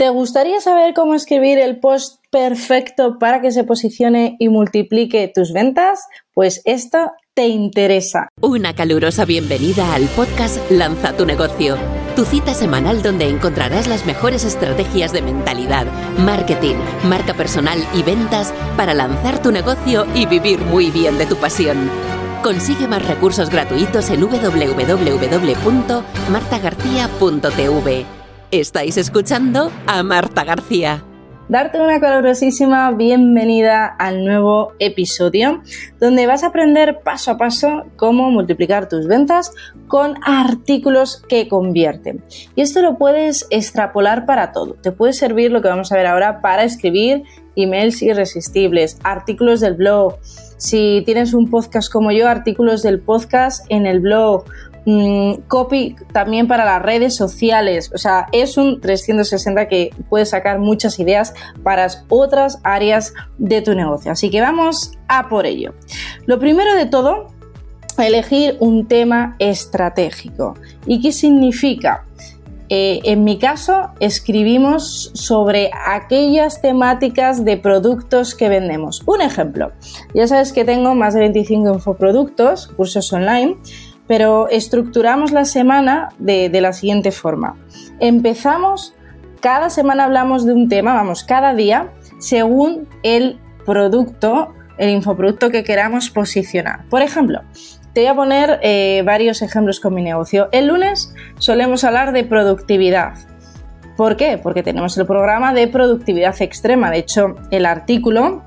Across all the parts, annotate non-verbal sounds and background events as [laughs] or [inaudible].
¿Te gustaría saber cómo escribir el post perfecto para que se posicione y multiplique tus ventas? Pues esto te interesa. Una calurosa bienvenida al podcast Lanza tu negocio, tu cita semanal donde encontrarás las mejores estrategias de mentalidad, marketing, marca personal y ventas para lanzar tu negocio y vivir muy bien de tu pasión. Consigue más recursos gratuitos en www.martagarcía.tv. Estáis escuchando a Marta García. Darte una calurosísima bienvenida al nuevo episodio donde vas a aprender paso a paso cómo multiplicar tus ventas con artículos que convierten. Y esto lo puedes extrapolar para todo. Te puede servir lo que vamos a ver ahora para escribir emails irresistibles, artículos del blog. Si tienes un podcast como yo, artículos del podcast en el blog, Mm, copy también para las redes sociales. O sea, es un 360 que puedes sacar muchas ideas para otras áreas de tu negocio. Así que vamos a por ello. Lo primero de todo, elegir un tema estratégico. ¿Y qué significa? Eh, en mi caso, escribimos sobre aquellas temáticas de productos que vendemos. Un ejemplo, ya sabes que tengo más de 25 infoproductos, cursos online, pero estructuramos la semana de, la siguiente forma. Empezamos, cada semana hablamos de un tema, vamos, cada día, según el producto, el infoproducto que queramos posicionar. Por ejemplo, te voy a poner eh, varios ejemplos con mi negocio. El lunes solemos hablar de productividad. ¿Por qué? Porque tenemos el programa de productividad extrema. De hecho, el artículo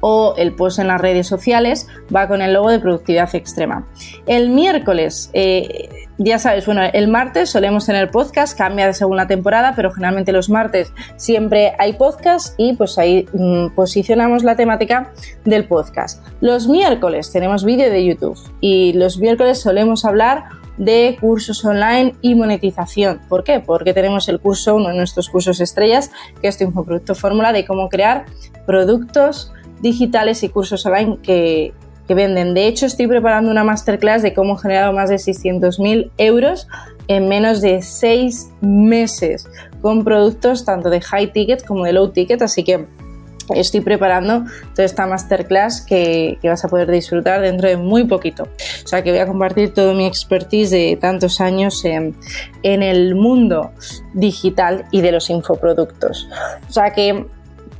o el post en las redes sociales va con el logo de productividad extrema. El miércoles, eh, ya sabes, bueno, el martes solemos tener podcast, cambia según la temporada, pero generalmente los martes siempre hay podcast y pues ahí mm, posicionamos la temática del podcast. Los miércoles tenemos vídeo de YouTube y los miércoles solemos hablar de cursos online y monetización. ¿Por qué? Porque tenemos el curso, uno de nuestros cursos estrellas, que es tu infoproducto fórmula de cómo crear productos digitales y cursos online que, venden. De hecho, estoy preparando una masterclass de cómo he generado más de 600.000 euros en menos de 6 meses con productos tanto de high ticket como de low ticket. Así que estoy preparando toda esta masterclass que, que, vas a poder disfrutar dentro de muy poquito. O sea que voy a compartir todo mi expertise de tantos años en, en el mundo digital y de los infoproductos. O sea que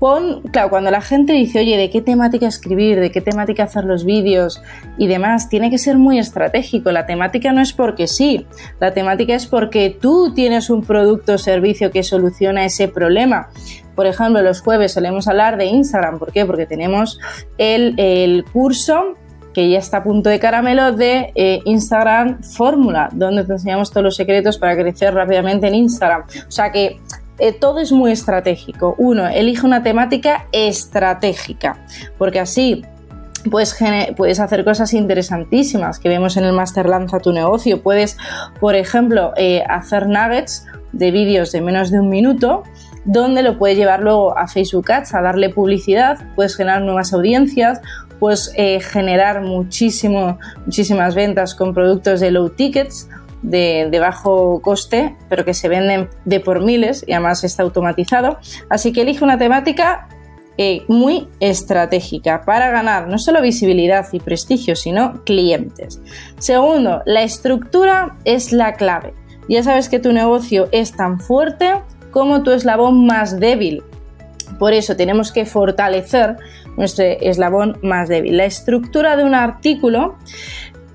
pon, claro, cuando la gente dice, oye, ¿de qué temática escribir? ¿De qué temática hacer los vídeos? Y demás, tiene que ser muy estratégico. La temática no es porque sí, la temática es porque tú tienes un producto o servicio que soluciona ese problema. Por ejemplo, los jueves solemos hablar de Instagram. ¿Por qué? Porque tenemos el, curso que ya está a punto de caramelo de eh, Instagram Fórmula, donde te enseñamos todos los secretos para crecer rápidamente en Instagram. O sea que eh, todo es muy estratégico. Uno, elige una temática estratégica, porque así Puedes, puedes, hacer cosas interesantísimas que vemos en el Master Lanza tu negocio. Puedes, por ejemplo, eh, hacer nuggets de vídeos de menos de un minuto, donde lo puedes llevar luego a Facebook Ads, a darle publicidad, puedes generar nuevas audiencias, puedes eh, generar muchísimo, muchísimas ventas con productos de low tickets de, bajo coste, pero que se venden de por miles y además está automatizado. Así que elige una temática eh, muy estratégica para ganar no solo visibilidad y prestigio, sino clientes. Segundo, la estructura es la clave. Ya sabes que tu negocio es tan fuerte como tu eslabón más débil. Por eso tenemos que fortalecer nuestro eslabón más débil. La estructura de un artículo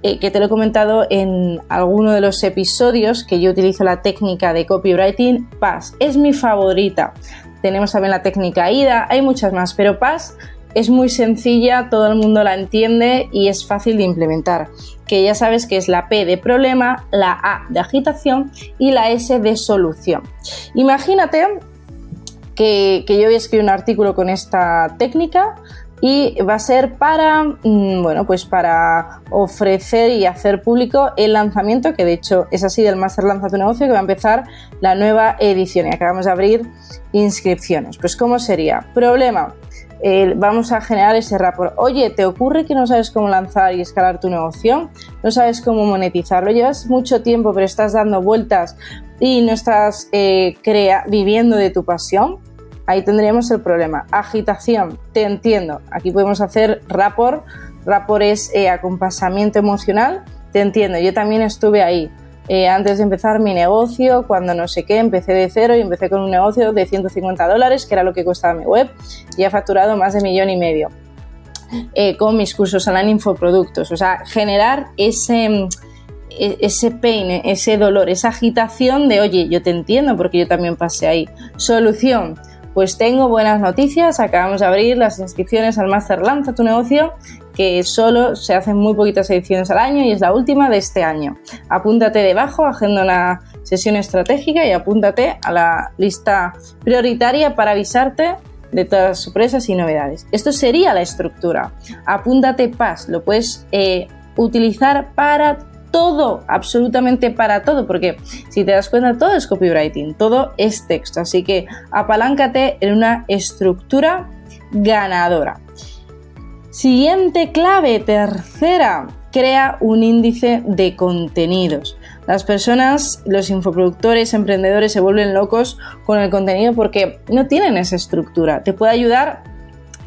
eh, que te lo he comentado en alguno de los episodios que yo utilizo la técnica de copywriting PAS. Es mi favorita. Tenemos también la técnica IDA, hay muchas más, pero PAS es muy sencilla, todo el mundo la entiende y es fácil de implementar. Que ya sabes que es la P de problema, la A de agitación y la S de solución. Imagínate que, que yo voy a escribir un artículo con esta técnica y va a ser para, mm, bueno, pues para ofrecer y hacer público el lanzamiento, que de hecho es así del Master Lanza tu negocio, que va a empezar la nueva edición y acabamos de abrir inscripciones. Pues ¿cómo sería? Problema. vamos a generar ese rapport. Oye, ¿te ocurre que no sabes cómo lanzar y escalar tu negocio? ¿No sabes cómo monetizarlo? Llevas mucho tiempo, pero estás dando vueltas y no estás eh, viviendo de tu pasión, ahí tendríamos el problema. Agitación, te entiendo. Aquí podemos hacer rapport. Rapport es eh, acompasamiento emocional. Te entiendo, yo también estuve ahí. Eh, antes de empezar mi negocio, cuando no sé qué, empecé de cero y empecé con un negocio de 150 dólares, que era lo que costaba mi web, y he facturado más de millón y medio eh, con mis cursos online infoproductos. O sea, generar ese, e, ese pain, ese dolor, esa agitación de, oye, yo te entiendo porque yo también pasé ahí. Solución, pues tengo buenas noticias, acabamos de abrir las inscripciones al Master Lanza tu negocio, que solo se hacen muy poquitas ediciones al año y es la última de este año. Apúntate debajo, agenda una sesión estratégica y apúntate a la lista prioritaria para avisarte de todas las sorpresas y novedades. Esto sería la estructura. Apúntate PAS, lo puedes eh, utilizar para todo, absolutamente para todo, porque si te das cuenta, todo es copywriting, todo es texto. Así que apaláncate en una estructura ganadora. Siguiente clave, tercera, crea un índice de contenidos. Las personas, los infoproductores, emprendedores se vuelven locos con el contenido porque no tienen esa estructura. Te puede ayudar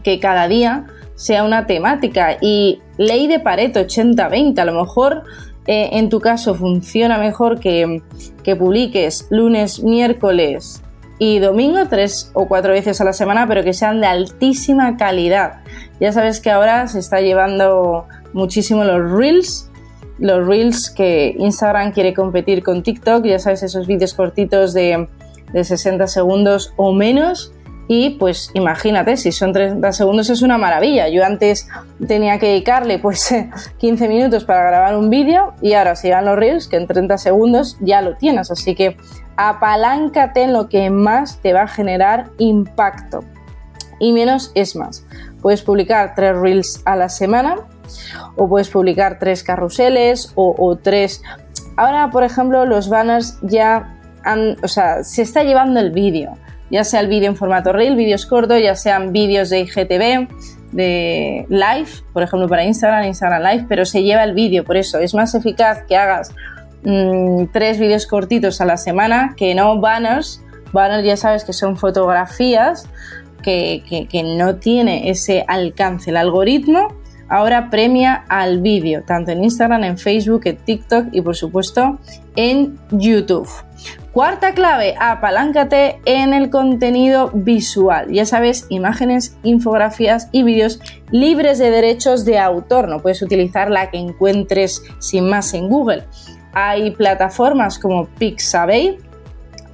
que cada día sea una temática y ley de Pareto 80-20, a lo mejor eh, en tu caso funciona mejor que, que publiques lunes, miércoles y domingo tres o cuatro veces a la semana, pero que sean de altísima calidad. Ya sabes que ahora se está llevando muchísimo los reels, los reels que Instagram quiere competir con TikTok, ya sabes, esos vídeos cortitos de, de 60 segundos o menos y pues imagínate, si son 30 segundos es una maravilla. Yo antes tenía que dedicarle pues [laughs] 15 minutos para grabar un vídeo y ahora si van los reels que en 30 segundos ya lo tienes. Así que apaláncate en lo que más te va a generar impacto. Y menos es más. Puedes publicar tres reels a la semana o puedes publicar tres carruseles o, o tres... Ahora, por ejemplo, los banners ya han... O sea, se está llevando el vídeo ya sea el vídeo en formato reel, vídeos cortos, ya sean vídeos de IGTV, de live, por ejemplo para Instagram, Instagram Live, pero se lleva el vídeo, por eso es más eficaz que hagas mm, tres vídeos cortitos a la semana que no banners. Banners ya sabes que son fotografías que, que no tiene ese alcance. El algoritmo ahora premia al vídeo, tanto en Instagram, en Facebook, en TikTok y por supuesto en YouTube. Cuarta clave, apaláncate en el contenido visual. Ya sabes, imágenes, infografías y vídeos libres de derechos de autor. No puedes utilizar la que encuentres sin más en Google. Hay plataformas como Pixabay,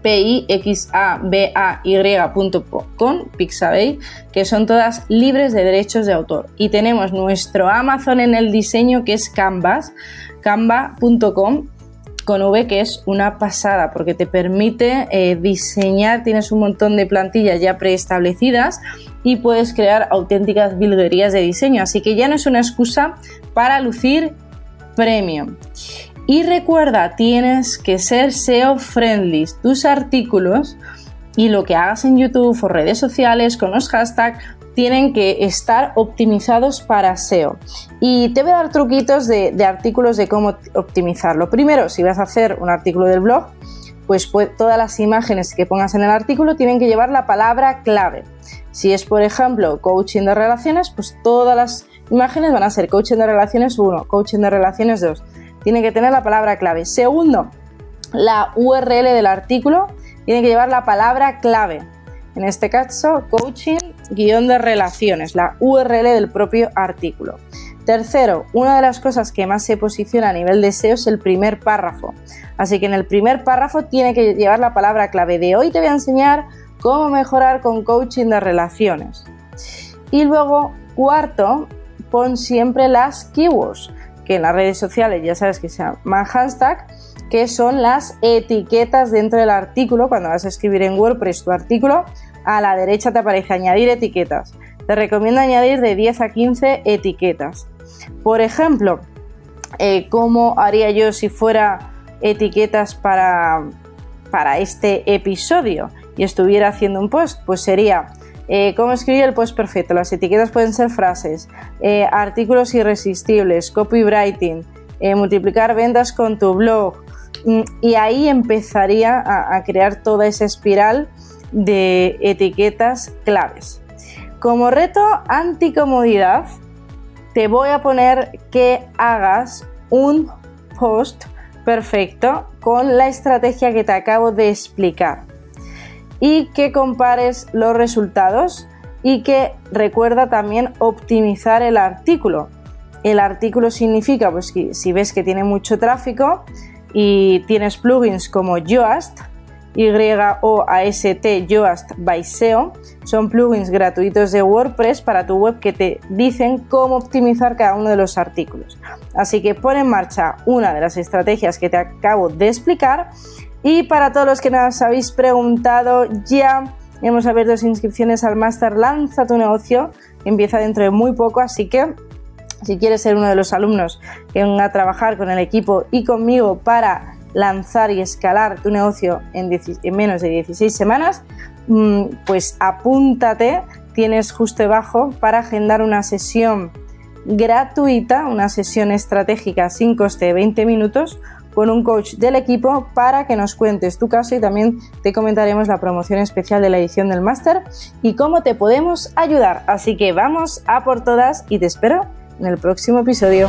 p i x a b a y.com, Pixabay, que son todas libres de derechos de autor. Y tenemos nuestro Amazon en el diseño que es Canvas, canva.com con V que es una pasada porque te permite eh, diseñar, tienes un montón de plantillas ya preestablecidas y puedes crear auténticas bilguerías de diseño. Así que ya no es una excusa para lucir premium. Y recuerda, tienes que ser SEO friendly. Tus artículos y lo que hagas en YouTube o redes sociales con los hashtags tienen que estar optimizados para SEO. Y te voy a dar truquitos de, artículos de cómo optimizarlo. Primero, si vas a hacer un artículo del blog, pues, pues, todas las imágenes que pongas en el artículo tienen que llevar la palabra clave. Si es, por ejemplo, coaching de relaciones, pues todas las imágenes van a ser coaching de relaciones 1, coaching de relaciones 2 tiene que tener la palabra clave. Segundo, la URL del artículo tiene que llevar la palabra clave. En este caso, coaching guion de relaciones, la URL del propio artículo. Tercero, una de las cosas que más se posiciona a nivel de SEO es el primer párrafo. Así que en el primer párrafo tiene que llevar la palabra clave de hoy te voy a enseñar cómo mejorar con coaching de relaciones. Y luego, cuarto, pon siempre las keywords que en las redes sociales ya sabes que se llama hashtag, que son las etiquetas dentro del artículo. Cuando vas a escribir en WordPress tu artículo, a la derecha te aparece añadir etiquetas. Te recomiendo añadir de 10 a 15 etiquetas. Por ejemplo, eh, ¿cómo haría yo si fuera etiquetas para, para este episodio y estuviera haciendo un post? Pues sería eh, ¿Cómo escribir el post perfecto? Las etiquetas pueden ser frases, eh, artículos irresistibles, copywriting, multiplicar ventas con tu blog, mm, y ahí empezaría a crear toda esa espiral de etiquetas claves. Como reto anticomodidad, te voy a poner que hagas un post perfecto con la estrategia que te acabo de explicar y que compares los resultados y que recuerda también optimizar el artículo. El artículo significa pues si ves que tiene mucho tráfico y tienes plugins como Yoast, Y-O-A-S-T, Yoast by SEO, son plugins gratuitos de WordPress para tu web que te dicen cómo optimizar cada uno de los artículos. Así que pon en marcha una de las estrategias que te acabo de explicar y para todos los que nos habéis preguntado, ya hemos abierto inscripciones al Master Lanza tu negocio, empieza dentro de muy poco, así que si quieres ser uno de los alumnos que venga a trabajar con el equipo y conmigo para lanzar y escalar tu negocio en, menos de 16 semanas, mm, pues apúntate, tienes justo debajo para agendar una sesión gratuita, una sesión estratégica sin coste de 20 minutos con un coach del equipo para que nos cuentes tu caso y también te comentaremos la promoción especial de la edición del máster y cómo te podemos ayudar. Así que vamos a por todas y te espero en el próximo episodio.